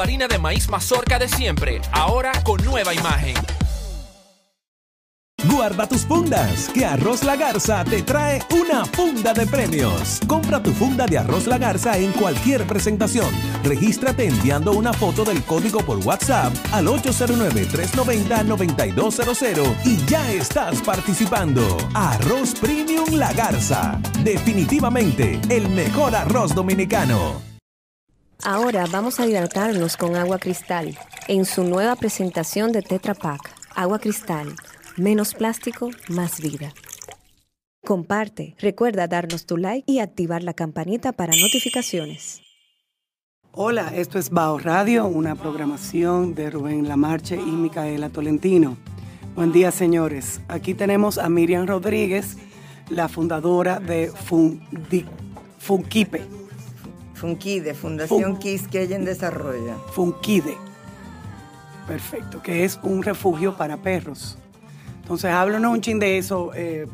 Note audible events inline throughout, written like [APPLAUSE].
Harina de maíz mazorca de siempre, ahora con nueva imagen. Guarda tus fundas, que Arroz La Garza te trae una funda de premios. Compra tu funda de Arroz La Garza en cualquier presentación. Regístrate enviando una foto del código por WhatsApp al 809-390-9200 y ya estás participando. Arroz Premium La Garza. Definitivamente el mejor arroz dominicano. Ahora vamos a hidratarnos con agua cristal en su nueva presentación de Tetra Pak. Agua cristal, menos plástico, más vida. Comparte, recuerda darnos tu like y activar la campanita para notificaciones. Hola, esto es Bao Radio, una programación de Rubén Lamarche y Micaela Tolentino. Buen día, señores. Aquí tenemos a Miriam Rodríguez, la fundadora de Fundi- Funquipe, Funkide, Fundación Fun- Quisqueya en Desarrollo. Funquide. Perfecto, que es un refugio para perros. Entonces, háblanos un chin de eso eh,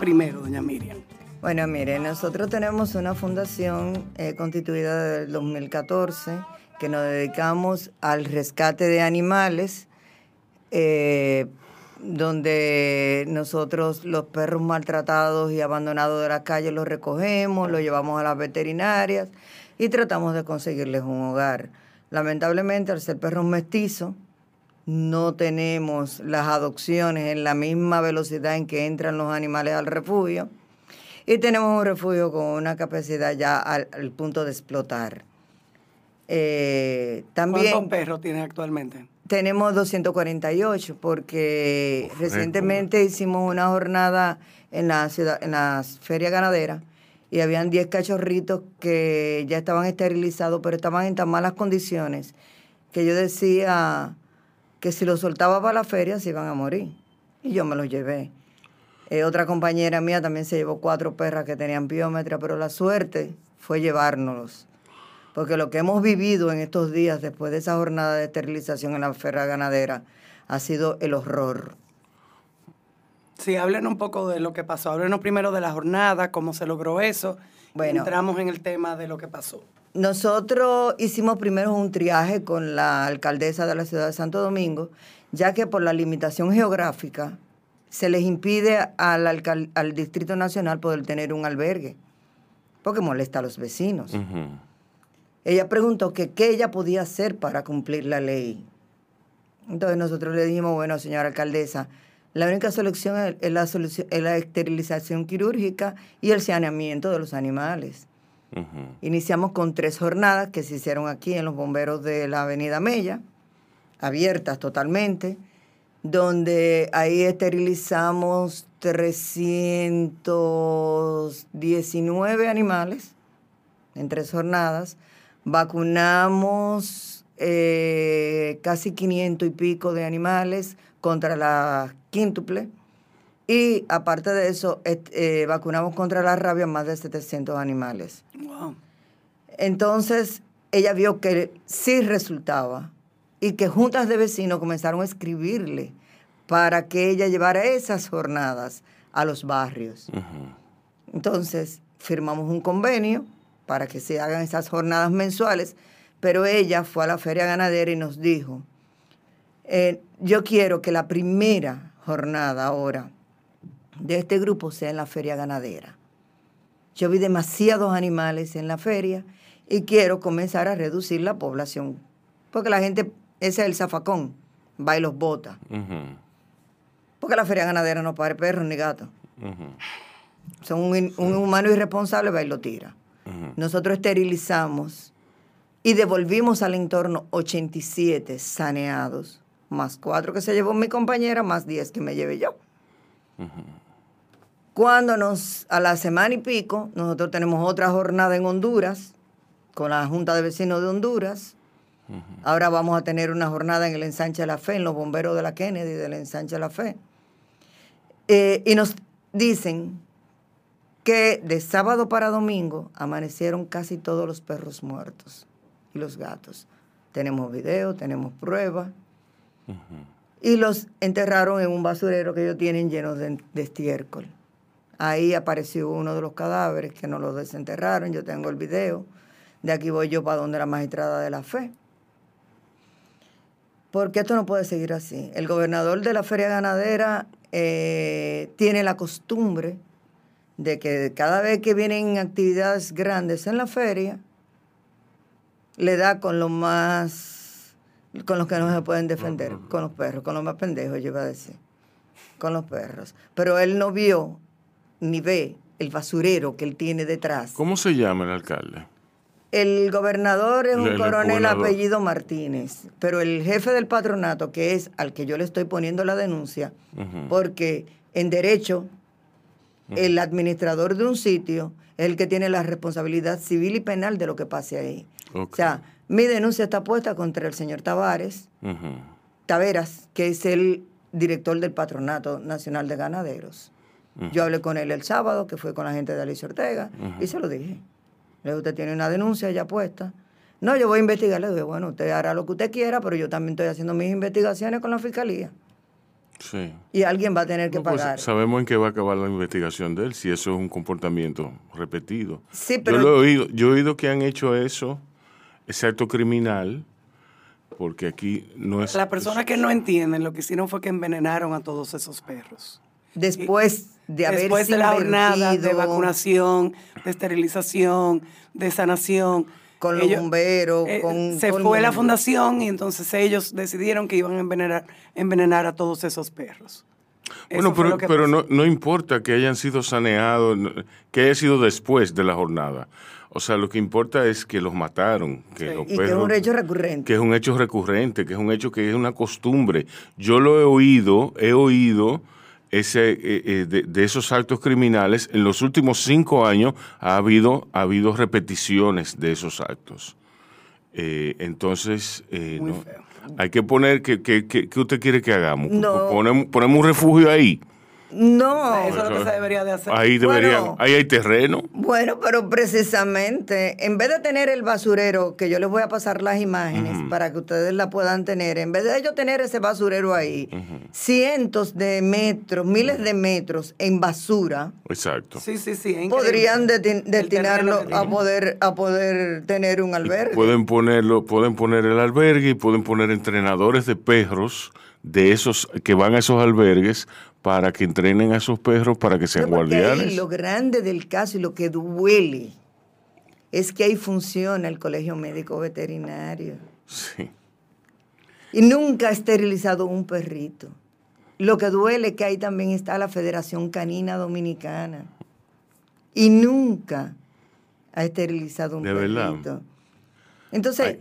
primero, doña Miriam. Bueno, mire, nosotros tenemos una fundación eh, constituida desde el 2014 que nos dedicamos al rescate de animales, eh, donde nosotros los perros maltratados y abandonados de la calle los recogemos, los llevamos a las veterinarias y tratamos de conseguirles un hogar. Lamentablemente, al ser perros mestizos, no tenemos las adopciones en la misma velocidad en que entran los animales al refugio. Y tenemos un refugio con una capacidad ya al, al punto de explotar. Eh, también ¿Cuántos perros tiene actualmente? tenemos 248 porque recientemente hicimos una jornada en la ciudad, en la feria ganadera y habían 10 cachorritos que ya estaban esterilizados, pero estaban en tan malas condiciones que yo decía que si los soltaba para la feria se iban a morir. Y yo me los llevé. Eh, otra compañera mía también se llevó cuatro perras que tenían biometría, pero la suerte fue llevárnoslos. Porque lo que hemos vivido en estos días después de esa jornada de esterilización en la feria ganadera ha sido el horror. Sí, háblenos un poco de lo que pasó. Háblenos primero de la jornada, cómo se logró eso. Bueno. Entramos en el tema de lo que pasó. Nosotros hicimos primero un triaje con la alcaldesa de la ciudad de Santo Domingo, ya que por la limitación geográfica se les impide al, Distrito Nacional poder tener un albergue, porque molesta a los vecinos. Ella preguntó que qué ella podía hacer para cumplir la ley. Entonces nosotros le dijimos, bueno, señora alcaldesa, la única solución es, la, solución, es la esterilización quirúrgica y el saneamiento de los animales. Iniciamos con tres jornadas que se hicieron aquí en los bomberos de la Avenida Mella, abiertas totalmente, donde ahí esterilizamos 319 animales en tres jornadas. Vacunamos eh, casi 500 y pico de animales contra la quíntuple. Y aparte de eso, eh, vacunamos contra la rabia más de 700 animales. Wow. Entonces, ella vio que sí resultaba y que juntas de vecinos comenzaron a escribirle para que ella llevara esas jornadas a los barrios. Entonces, firmamos un convenio para que se hagan esas jornadas mensuales, pero ella fue a la feria ganadera y nos dijo, eh, yo quiero que la primera jornada ahora de este grupo sea en la feria ganadera. Yo vi demasiados animales en la feria y quiero comenzar a reducir la población. Porque la gente, ese es el zafacón, va y los bota. Porque la feria ganadera no pare perros ni gatos. Son un, humano irresponsable, va y lo tira. Nosotros esterilizamos y devolvimos al entorno 87 saneados, más cuatro que se llevó mi compañera, más 10 que me llevé yo. Cuando nos, a la semana y pico, nosotros tenemos otra jornada en Honduras, con la Junta de Vecinos de Honduras. Ahora vamos a tener una jornada en el Ensanche de la Fe, en los bomberos de la Kennedy del Ensanche de la Fe. Eh, y nos dicen que de sábado para domingo amanecieron casi todos los perros muertos y los gatos. Tenemos video, tenemos pruebas. Y los enterraron en un basurero que ellos tienen lleno de, estiércol. Ahí apareció uno de los cadáveres que no los desenterraron. Yo tengo el video. De aquí voy yo para donde la magistrada de la fe. Porque esto no puede seguir así. El gobernador de la feria ganadera eh, tiene la costumbre de que cada vez que vienen actividades grandes en la feria, le da con lo más, con los que no se pueden defender, con los perros, con los más pendejos, yo iba a decir, con los perros. Pero él no vio ni ve el basurero que él tiene detrás. ¿Cómo se llama el alcalde? El gobernador es un el coronel gobernador. apellido Martínez, pero el jefe del patronato, que es al que yo le estoy poniendo la denuncia, porque en derecho el administrador de un sitio es el que tiene la responsabilidad civil y penal de lo que pase ahí. O sea, mi denuncia está puesta contra el señor Tavares, Ujú. Taveras, que es el director del Patronato Nacional de Ganaderos. Yo hablé con él el sábado, que fue con la gente de Alicia Ortega, y se lo dije. Le dije, usted tiene una denuncia ya puesta. No, yo voy a investigar. Le dije, bueno, usted hará lo que usted quiera, pero yo también estoy haciendo mis investigaciones con la fiscalía. Sí. Y alguien va a tener que No, pues, pagar. sabemos en qué va a acabar la investigación de él, si eso es un comportamiento repetido. Sí, pero- Yo lo he oído, yo he oído que han hecho eso, ese acto criminal, porque aquí no es... Las personas que no entienden lo que hicieron fue que envenenaron a todos esos perros. Después de haber Después de la jornada de vacunación, de esterilización, de sanación. Con los bomberos, eh, con Se fue la fundación y entonces ellos decidieron que iban a envenenar, envenenar a todos esos perros. Bueno, Eso pero, pero no, no importa que hayan sido saneados, que haya sido después de la jornada. O sea, lo que importa es que los mataron, que Sí. los Y que es un hecho recurrente. que es un hecho recurrente, que es un hecho que es una costumbre. Yo lo he oído, he oído ese, eh, eh, de, de esos actos criminales. En los últimos cinco años ha habido, ha habido repeticiones de esos actos. Eh, entonces, eh, no, hay que poner, que, que, que- ¿qué usted quiere que hagamos? No. Ponemos, ponemos un refugio ahí. No. Eso es lo que se debería de hacer. Ahí deberían, Bueno. ahí hay terreno. Bueno, pero precisamente, en vez de tener el basurero, que yo les voy a pasar las imágenes para que ustedes la puedan tener, en vez de ellos tener ese basurero ahí, cientos de metros, miles de metros en basura, Exacto. Sí, sí, sí. podrían destinarlo a poder, a poder tener un albergue. Pueden ponerlo, pueden poner el albergue y pueden poner entrenadores de perros de esos que van a esos albergues para que entrenen a esos perros para que sean guardianes. lo grande del caso y lo que duele es que ahí funciona el colegio médico veterinario. Sí. Y nunca ha esterilizado un perrito. Lo que duele es que ahí también está la Federación Canina Dominicana. Y nunca ha esterilizado un De verdad. perrito. Entonces,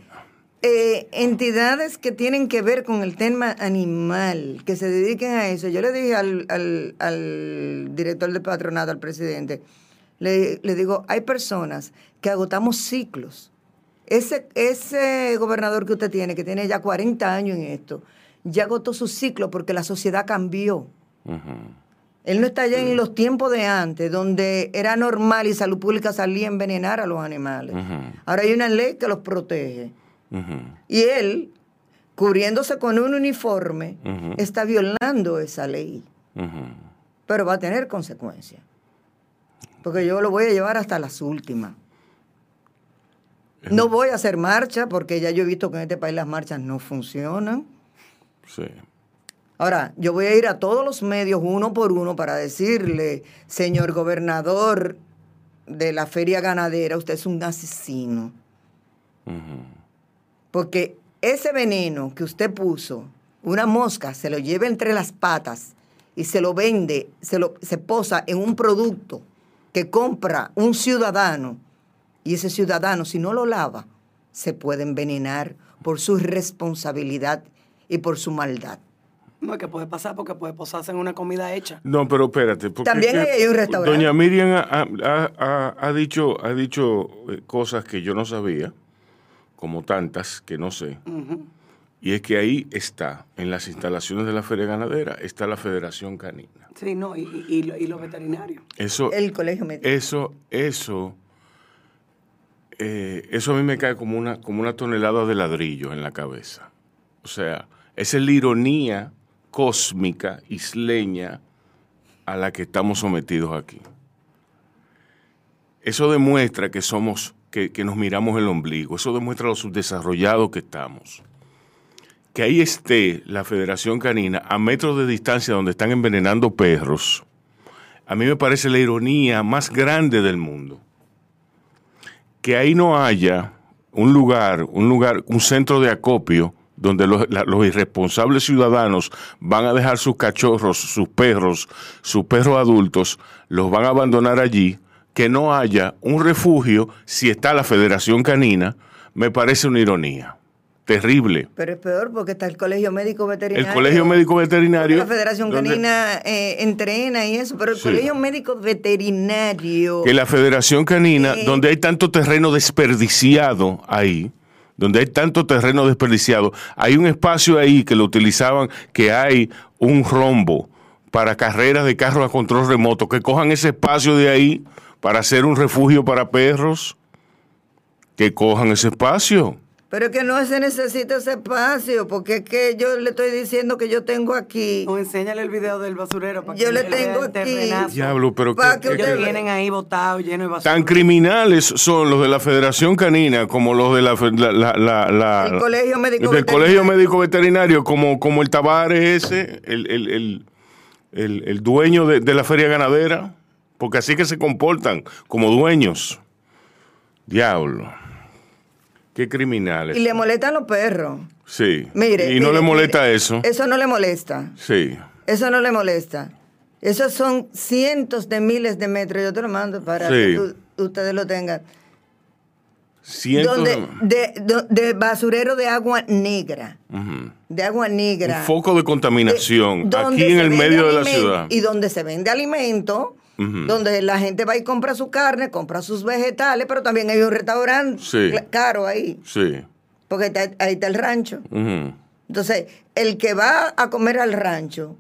eh, entidades que tienen que ver con el tema animal, que se dediquen a eso. Yo le dije al, al- al director del patronato, al presidente, le, le digo, hay personas que agotamos ciclos. Ese, ese gobernador que usted tiene, que tiene ya 40 años en esto, ya agotó su ciclo porque la sociedad cambió. Él no está ya en los tiempos de antes, donde era normal y salud pública salía a envenenar a los animales. Ahora hay una ley que los protege. Y él, cubriéndose con un uniforme, está violando esa ley. Pero va a tener consecuencias. Porque yo lo voy a llevar hasta las últimas. No voy a hacer marcha porque ya yo he visto que en este país las marchas no funcionan. Sí. Ahora, yo voy a ir a todos los medios uno por uno para decirle, señor gobernador, de la feria ganadera, usted es un asesino. Porque ese veneno que usted puso, una mosca se lo lleva entre las patas y se lo vende, se, lo, se posa en un producto que compra un ciudadano y ese ciudadano si no lo lava se puede envenenar por su responsabilidad y por su maldad. No, es que puede pasar porque puede posarse en una comida hecha. No, pero espérate. porque También es que hay un restaurante. Doña Miriam ha, ha- ha- ha dicho, ha dicho eh, cosas que yo no sabía, como tantas que no sé. Y es que ahí está, en las instalaciones de la Feria Ganadera, está la Federación Canina. Sí, no, y, y, y lo- y los veterinarios. Eso, El colegio médico. eso, eso, eh, eso a mí me cae como una, como una tonelada de ladrillo en la cabeza. O sea, esa es la ironía cósmica, isleña, a la que estamos sometidos aquí. Eso demuestra que somos, que, nos miramos el ombligo, eso demuestra lo subdesarrollados que estamos. Que ahí esté la Federación Canina a metros de distancia donde están envenenando perros, a mí me parece la ironía más grande del mundo. Que ahí no haya un lugar, un lugar, un centro de acopio donde los irresponsables ciudadanos van a dejar sus cachorros, sus perros, sus perros adultos, los van a abandonar allí, que no haya un refugio si está la Federación Canina, me parece una ironía. Terrible. Pero es peor porque está el colegio médico veterinario. El Colegio Médico Veterinario. La Federación donde- Canina eh, entrena y eso, pero el Sí. colegio médico veterinario. que la Federación Canina, Eh. donde hay tanto terreno desperdiciado ahí, donde hay tanto terreno desperdiciado, hay un espacio ahí que lo utilizaban, que hay un rombo para carreras de carros a control remoto, que cojan ese espacio de ahí para hacer un refugio para perros, que cojan ese espacio. Pero es que no se necesita ese espacio, porque es que yo le estoy diciendo que yo tengo aquí. No, enséñale el video del basurero para Yo que le tengo el aquí. Diablo, pero Pa' que- que Ellos vienen ahí botados, llenos de basura. tan criminales son los de la Federación Canina como los de la, fe- la- la- la- la- El Colegio Médico del Veterinario. Colegio Médico Veterinario como, como el Tabares ese, el, el- el- el- el dueño de, de la feria ganadera, porque así que se comportan como dueños. Diablo. Qué criminales. Y le molestan los perros. Sí. Mire. y no mire, le molesta mire. eso. Eso no le molesta. Sí. Eso no le molesta. Esos son cientos de miles de metros. Yo te lo mando para Sí. que tú- ustedes lo tengan. Cientos Donde, de- de, de basurero de agua negra. De agua negra. Un foco de contaminación aquí en el medio de la ciudad. Y donde se vende alimento, Donde la gente va y compra su carne, compra sus vegetales, pero también hay un restaurante Sí. caro ahí, Sí. porque está- ahí está el rancho. Entonces, el que va a comer al rancho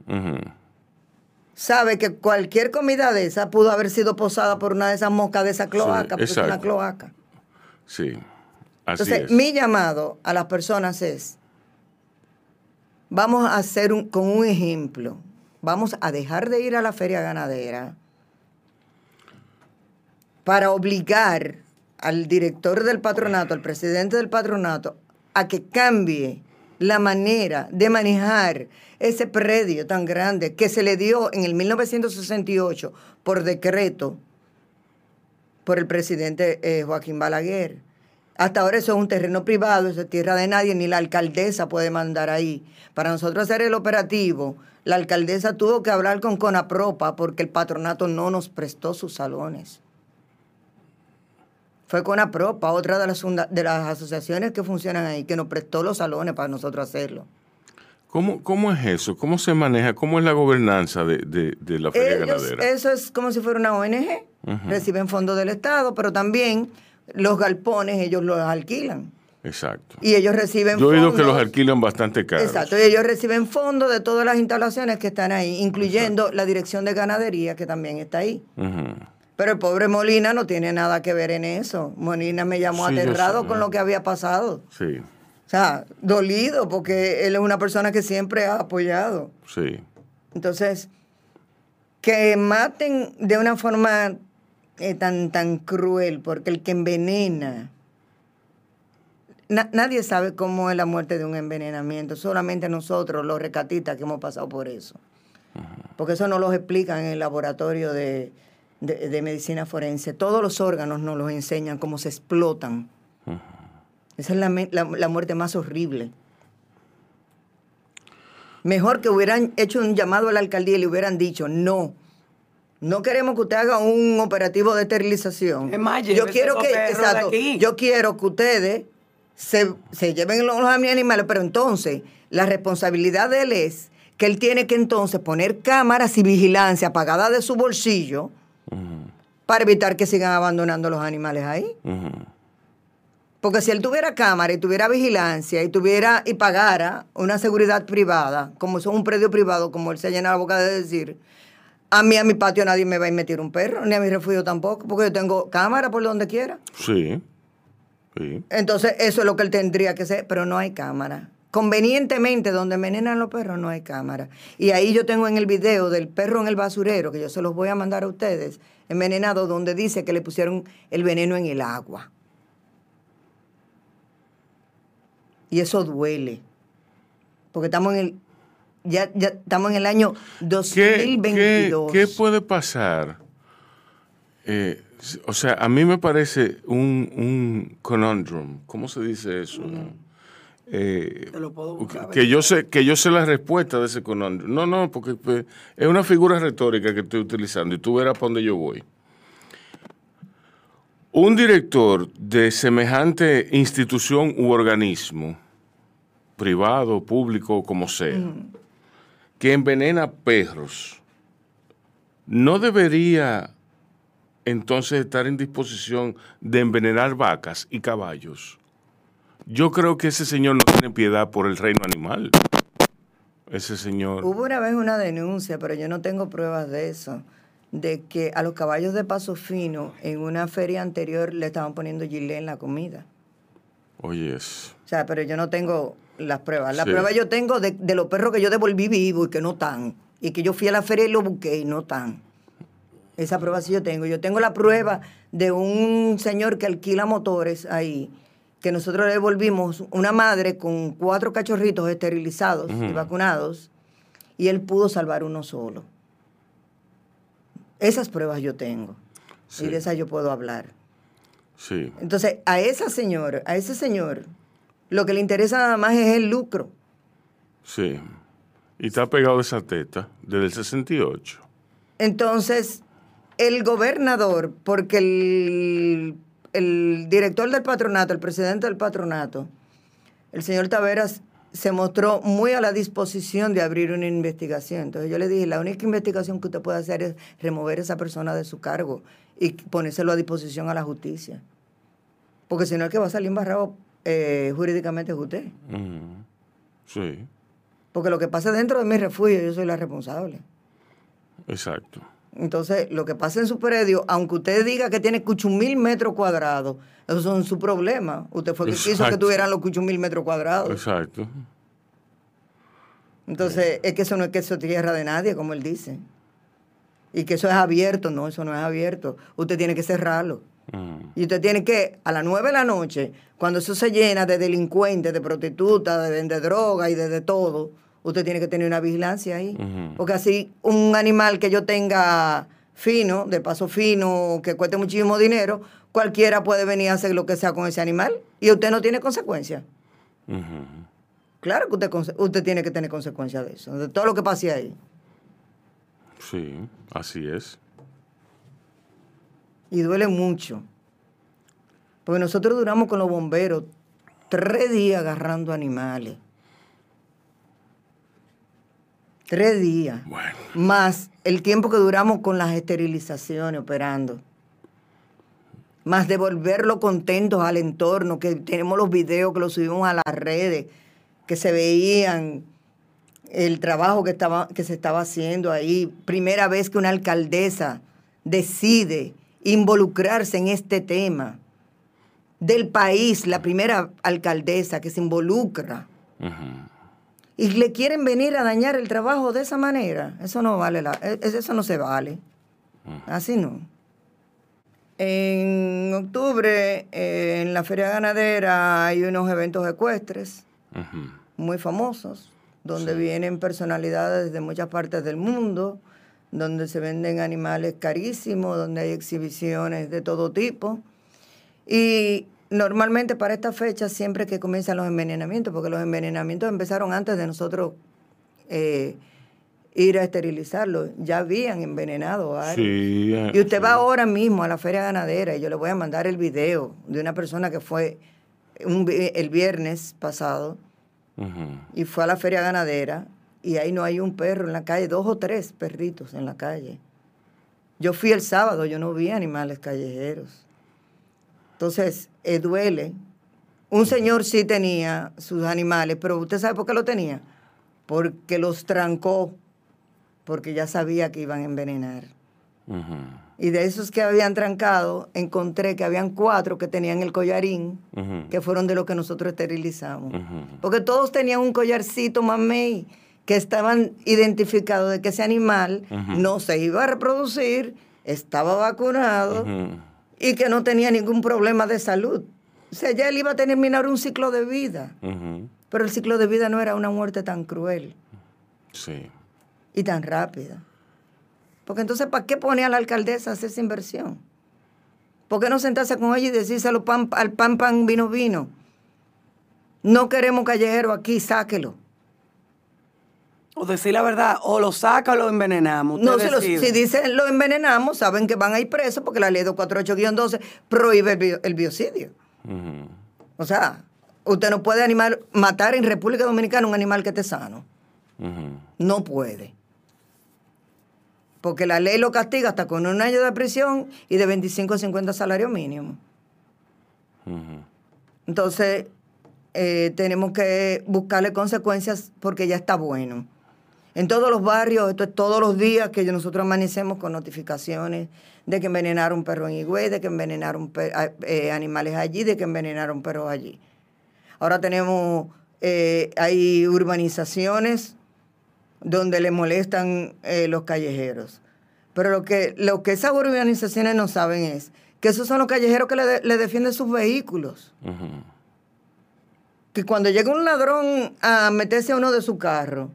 sabe que cualquier comida de esa pudo haber sido posada por una de esas moscas de esa cloaca, porque es una cloaca. Sí. Así Entonces, es. mi llamado a las personas es, vamos a hacer un, con un ejemplo, vamos a dejar de ir a la feria ganadera para obligar al director del patronato, al presidente del patronato, a que cambie la manera de manejar ese predio tan grande que se le dio en el 1968 por decreto por el presidente eh, Joaquín Balaguer. Hasta ahora eso es un terreno privado, eso es tierra de nadie, ni la alcaldesa puede mandar ahí. Para nosotros hacer el operativo, la alcaldesa tuvo que hablar con Conapropa porque el patronato no nos prestó sus salones. Fue Conapropa, otra de las, de las asociaciones que funcionan ahí, que nos prestó los salones para nosotros hacerlo. ¿Cómo, ¿Cómo es eso? ¿Cómo se maneja? ¿Cómo es la gobernanza de, de- de la feria Ellos- ganadera? eso es como si fuera una ONG, reciben fondos del Estado, pero también los galpones ellos los alquilan. Exacto. Y ellos reciben Yo he oído que los alquilan bastante caros. Exacto, y ellos reciben fondos de todas las instalaciones que están ahí, incluyendo la dirección de ganadería que también está ahí. Pero el pobre Molina no tiene nada que ver en eso. Molina me llamó Sí, aterrado con lo que había pasado. Sí, O sea, dolido porque él es una persona que siempre ha apoyado. sí. Entonces, que maten de una forma eh, tan, tan cruel, porque el que envenena, na- nadie sabe cómo es la muerte de un envenenamiento, solamente nosotros, los recatistas que hemos pasado por eso. Porque eso no los explican en el laboratorio de, de, de medicina forense. Todos los órganos nos los enseñan, cómo se explotan. Esa es la, la- la muerte más horrible. Mejor que hubieran hecho un llamado a la alcaldía y le hubieran dicho, no, no queremos que usted haga un operativo de esterilización. Es más, yo quiero que, exacto, yo quiero que ustedes se, se lleven los, los animales, pero entonces la responsabilidad de él es que él tiene que entonces poner cámaras y vigilancia pagadas de su bolsillo para evitar que sigan abandonando los animales ahí. Porque si él tuviera cámara y tuviera vigilancia y tuviera y pagara una seguridad privada, como es un predio privado, como él se llena la boca de decir, a mí a mi patio nadie me va a meter un perro, ni a mi refugio tampoco, porque yo tengo cámara por donde quiera. Sí. Sí. Entonces, eso es lo que él tendría que hacer, pero no hay cámara. Convenientemente, donde envenenan los perros, no hay cámara. Y ahí yo tengo en el video del perro en el basurero, que yo se los voy a mandar a ustedes, envenenado, donde dice que le pusieron el veneno en el agua. Y eso duele. Porque estamos en el, ya, ya estamos en el año ¿Qué, 2022. qué- qué puede pasar? Eh, o sea, a mí me parece un, un conundrum. ¿Cómo se dice eso? Eh, Te lo puedo buscar. que yo sé que yo sé la respuesta de ese conundrum. No, no, porque pues, es una figura retórica que estoy utilizando y tú verás para dónde yo voy. Un director de semejante institución u organismo, privado, público, como sea, que envenena perros, no debería entonces estar en disposición de envenenar vacas y caballos. Yo creo que ese señor no tiene piedad por el reino animal. Ese señor. Hubo una vez una denuncia, pero yo no tengo pruebas de eso, de que a los caballos de paso fino en una feria anterior le estaban poniendo gilet en la comida. Oye, es- O sea, pero yo no tengo las pruebas. Las Sí. pruebas yo tengo de, de los perros que yo devolví vivos y que no están. Y que yo fui a la feria y los busqué y no están. Esa prueba sí yo tengo. Yo tengo la prueba de un señor que alquila motores ahí, que nosotros le devolvimos una madre con cuatro cachorritos esterilizados y vacunados, y él pudo salvar uno solo. Esas pruebas yo tengo. Sí. Y de esas yo puedo hablar. sí. Entonces, a esa señora, a ese señor, lo que le interesa nada más es el lucro. Sí. Y está pegado esa teta desde el 68. Entonces, el gobernador, porque el, el director del patronato, el presidente del patronato, el señor Taveras, se mostró muy a la disposición de abrir una investigación. Entonces yo le dije, la única investigación que usted puede hacer es remover a esa persona de su cargo y ponérselo a disposición a la justicia. Porque si no, el que va a salir embarrado eh, jurídicamente es usted. Ujú. Sí, Porque lo que pasa dentro de mi refugio, yo soy la responsable. exacto. Entonces, lo que pasa en su predio, aunque usted diga que tiene cuchumil mil metros cuadrados, esos son su problema. Usted fue el que quiso que Exacto. tuvieran los cuchumil mil metros cuadrados. Exacto. Entonces, es que eso no es que eso es tierra de nadie, como él dice. Y que eso es abierto, no, eso no es abierto. Usted tiene que cerrarlo. Ujú. Y usted tiene que, a las nueve de la noche, cuando eso se llena de delincuentes, de prostitutas, de droga y de, de todo, usted tiene que tener una vigilancia ahí. Porque así, un animal que yo tenga fino, de paso fino, que cueste muchísimo dinero, cualquiera puede venir a hacer lo que sea con ese animal y usted no tiene consecuencias. Claro que usted, usted tiene que tener consecuencias de eso, de todo lo que pase ahí. Sí, así es. Y duele mucho. Porque nosotros duramos con los bomberos tres días agarrando animales. Tres días. Bueno. Más el tiempo que duramos con las esterilizaciones operando. Más devolverlo contentos al entorno, que tenemos los videos que los subimos a las redes, que se veían el trabajo que, estaba, que se estaba haciendo ahí. Primera vez que una alcaldesa decide involucrarse en este tema del país, la primera alcaldesa que se involucra Ujú. Y le quieren venir a dañar el trabajo de esa manera, eso no vale la, e- eso no se vale. Así no. En octubre, eh, en la feria ganadera, hay unos eventos ecuestres muy famosos, donde vienen personalidades de muchas partes del mundo, donde se venden animales carísimos, donde hay exhibiciones de todo tipo. Y normalmente para esta fecha siempre que comienzan los envenenamientos, porque los envenenamientos empezaron antes de nosotros eh, ir a esterilizarlos, ya habían envenenado a Sí, eh, Y usted sí. va ahora mismo a la feria ganadera y yo le voy a mandar el video de una persona que fue un el viernes pasado y fue a la feria ganadera y ahí no hay un perro en la calle, dos o tres perritos en la calle. Yo fui el sábado, yo no vi animales callejeros. Entonces, eh, duele. Un señor sí tenía sus animales, pero ¿usted sabe por qué lo tenía? Porque los trancó, porque ya sabía que iban a envenenar. Y de esos que habían trancado, encontré que habían cuatro que tenían el collarín, que fueron de los que nosotros esterilizamos. Porque todos tenían un collarcito mamey que estaban identificados de que ese animal no se iba a reproducir, estaba vacunado. Y que no tenía ningún problema de salud. O sea, ya él iba a terminar un ciclo de vida. Pero el ciclo de vida no era una muerte tan cruel Sí. y tan rápida. Porque entonces, ¿para qué pone a la alcaldesa a hacer esa inversión? ¿Por qué no sentarse con ella y decírselo pan, al pan, pan, vino, vino? No queremos callejero aquí, sáquelo. O decir la verdad, o lo saca o lo envenenamos. No, si, si dicen lo envenenamos, saben que van a ir presos porque la ley 248-12 prohíbe el, bio- el biocidio. O sea, usted no puede animar, matar en República Dominicana un animal que esté sano. No puede. Porque la ley lo castiga hasta con un año de prisión y de 25 a 50 salarios mínimos. Ujú. Entonces, eh, tenemos que buscarle consecuencias porque ya está bueno. En todos los barrios, esto es todos los días que nosotros amanecemos con notificaciones de que envenenaron perros en Higüey, de que envenenaron eh, animales allí, de que envenenaron perros allí. Ahora tenemos, eh, hay urbanizaciones donde le molestan eh, los callejeros. Pero lo que, lo que esas urbanizaciones no saben es que esos son los callejeros que le, de- le defienden sus vehículos. Que cuando llega un ladrón a meterse a uno de su carro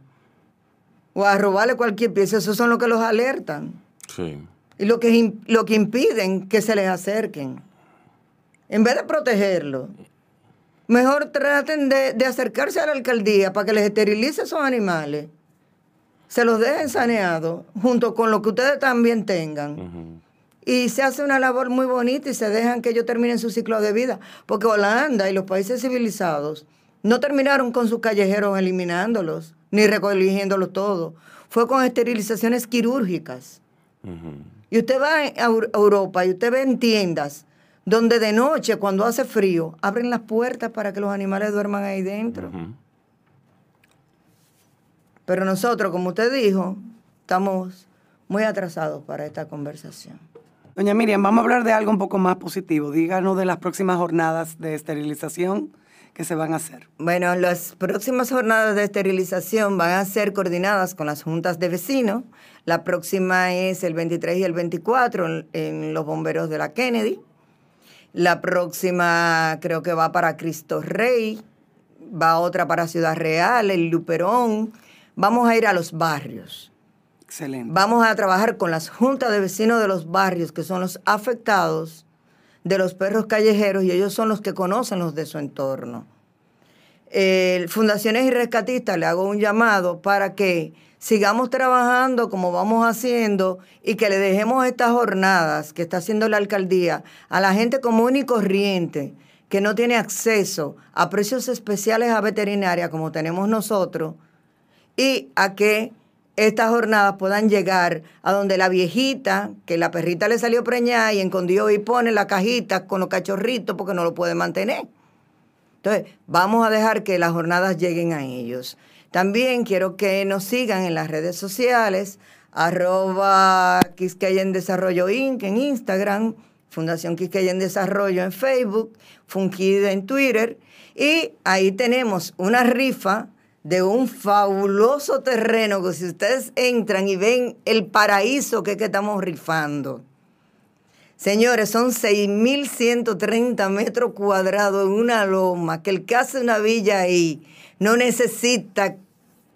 o a robarle cualquier pieza, esos son los que los alertan Sí. y lo que, lo que impiden que se les acerquen. En vez de protegerlos, mejor traten de, de acercarse a la alcaldía para que les esterilice esos animales, se los dejen saneados, junto con lo que ustedes también tengan. Y se hace una labor muy bonita y se dejan que ellos terminen su ciclo de vida. Porque Holanda y los países civilizados no terminaron con sus callejeros eliminándolos, ni recogiéndolos todos. Fue con esterilizaciones quirúrgicas. Y usted va a Eu- a Europa y usted ve en tiendas donde de noche, cuando hace frío, abren las puertas para que los animales duerman ahí dentro. Pero nosotros, como usted dijo, estamos muy atrasados para esta conversación. Doña Miriam, vamos a hablar de algo un poco más positivo. Díganos de las próximas jornadas de esterilización que se van a hacer. Bueno, las próximas jornadas de esterilización van a ser coordinadas con las juntas de vecinos. La próxima es el 23 y el 24 en, en los bomberos de la Kennedy. La próxima creo que va para Cristo Rey. Va otra para Ciudad Real, el Luperón. Vamos a ir a los barrios. Excelente. Vamos a trabajar con las juntas de vecinos de los barrios, que son los afectados de los perros callejeros, y ellos son los que conocen los de su entorno. Fundaciones y Rescatistas le hago un llamado para que sigamos trabajando como vamos haciendo y que le dejemos estas jornadas que está haciendo la alcaldía a la gente común y corriente que no tiene acceso a precios especiales a veterinaria como tenemos nosotros y a que estas jornadas puedan llegar a donde la viejita, que la perrita le salió preñada y escondió y pone la cajita con los cachorritos porque no lo puede mantener. Entonces, vamos a dejar que las jornadas lleguen a ellos. También quiero que nos sigan en las redes sociales, arroba Quisqueya en Inc. en Instagram, Fundación Quisqueya en Desarrollo en Facebook, Funkida en Twitter. Y ahí tenemos una rifa de un fabuloso terreno que si ustedes entran y ven el paraíso que, es que estamos rifando. Señores, son 6.130 metros cuadrados en una loma, que el que hace una villa ahí no necesita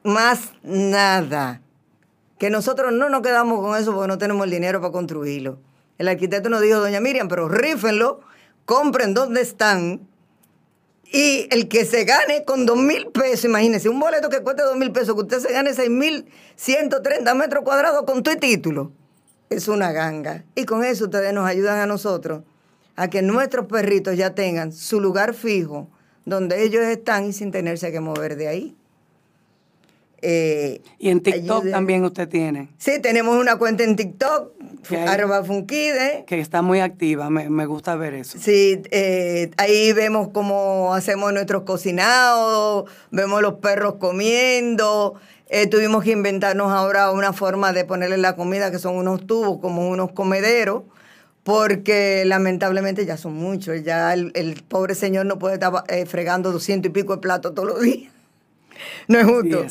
más nada. que nosotros no nos quedamos con eso porque no tenemos el dinero para construirlo. El arquitecto nos dijo, doña Miriam, pero rífenlo, compren donde están. Y el que se gane con dos mil pesos, imagínense, un boleto que cueste dos mil pesos, que usted se gane seis mil ciento treinta metros cuadrados con tu título, es una ganga. Y con eso ustedes nos ayudan a nosotros a que nuestros perritos ya tengan su lugar fijo donde ellos están y sin tenerse que mover de ahí. Eh, y en TikTok también usted tiene. Sí, tenemos una cuenta en TikTok, arroba Funkide. Que está muy activa, me, gusta ver eso. Sí, eh, ahí vemos cómo hacemos nuestros cocinados, vemos los perros comiendo. Eh, tuvimos que inventarnos ahora una forma de ponerle la comida, que son unos tubos, como unos comederos, porque lamentablemente ya son muchos. Ya el, pobre señor no puede estar fregando doscientos y pico de platos todos los días. [LAUGHS] No es justo.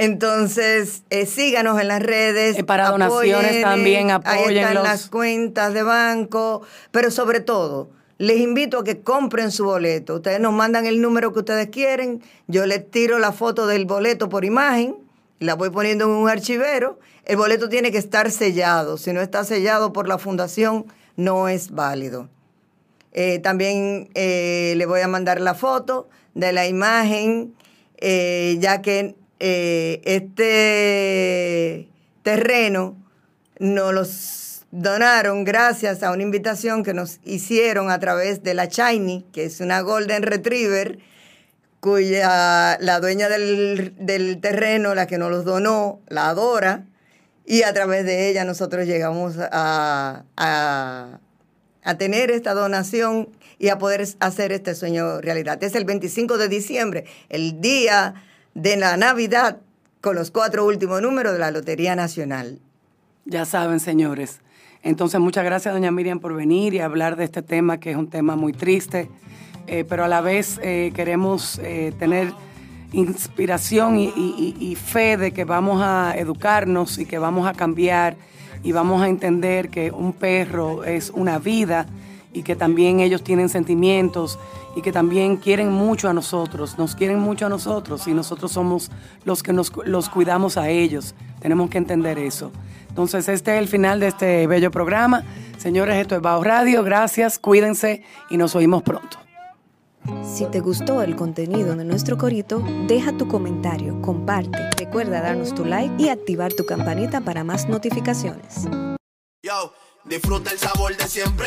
Entonces, eh, síganos en las redes. Eh, para donaciones también, apoyen. Ahí están las cuentas de banco, pero sobre todo, les invito a que compren su boleto. Ustedes nos mandan el número que ustedes quieren, yo les tiro la foto del boleto por imagen, la voy poniendo en un archivero. El boleto tiene que estar sellado. Si no está sellado por la fundación, no es válido. Eh, también le voy a mandar la foto de la imagen, ya que eh, este terreno nos los donaron gracias a una invitación que nos hicieron a través de la Shiny, que es una Golden Retriever, cuya la dueña del, terreno, la que nos los donó, la adora, y a través de ella nosotros llegamos a, a tener esta donación y a poder hacer este sueño realidad. Es el 25 de diciembre, el día de la Navidad con los cuatro últimos números de la Lotería Nacional. Ya saben, señores. Entonces, muchas gracias, doña Miriam, por venir y hablar de este tema, que es un tema muy triste, eh, pero a la vez eh, queremos eh, tener inspiración y, fe de que vamos a educarnos y que vamos a cambiar y vamos a entender que un perro es una vida y que también ellos tienen sentimientos y que también quieren mucho a nosotros, nos quieren mucho a nosotros y nosotros somos los que nos, los cuidamos a ellos. Tenemos que entender eso. Entonces, este es el final de este bello programa. Señores, esto es Bajo Radio. Gracias, cuídense y nos oímos pronto. Si te gustó el contenido de nuestro corito, deja tu comentario, comparte, recuerda darnos tu like y activar tu campanita para más notificaciones. Yo, disfruta el sabor de siempre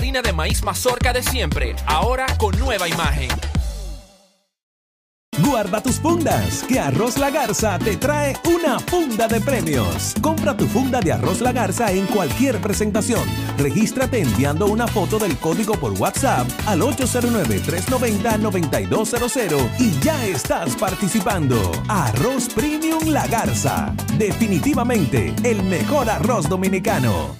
Harina de maíz mazorca de siempre, ahora con nueva imagen. Guarda tus fundas, que Arroz La Garza te trae una funda de premios. Compra tu funda de Arroz La Garza en cualquier presentación. Regístrate enviando una foto del código por WhatsApp al 809-390-9200 y ya estás participando. Arroz Premium La Garza. Definitivamente el mejor arroz dominicano.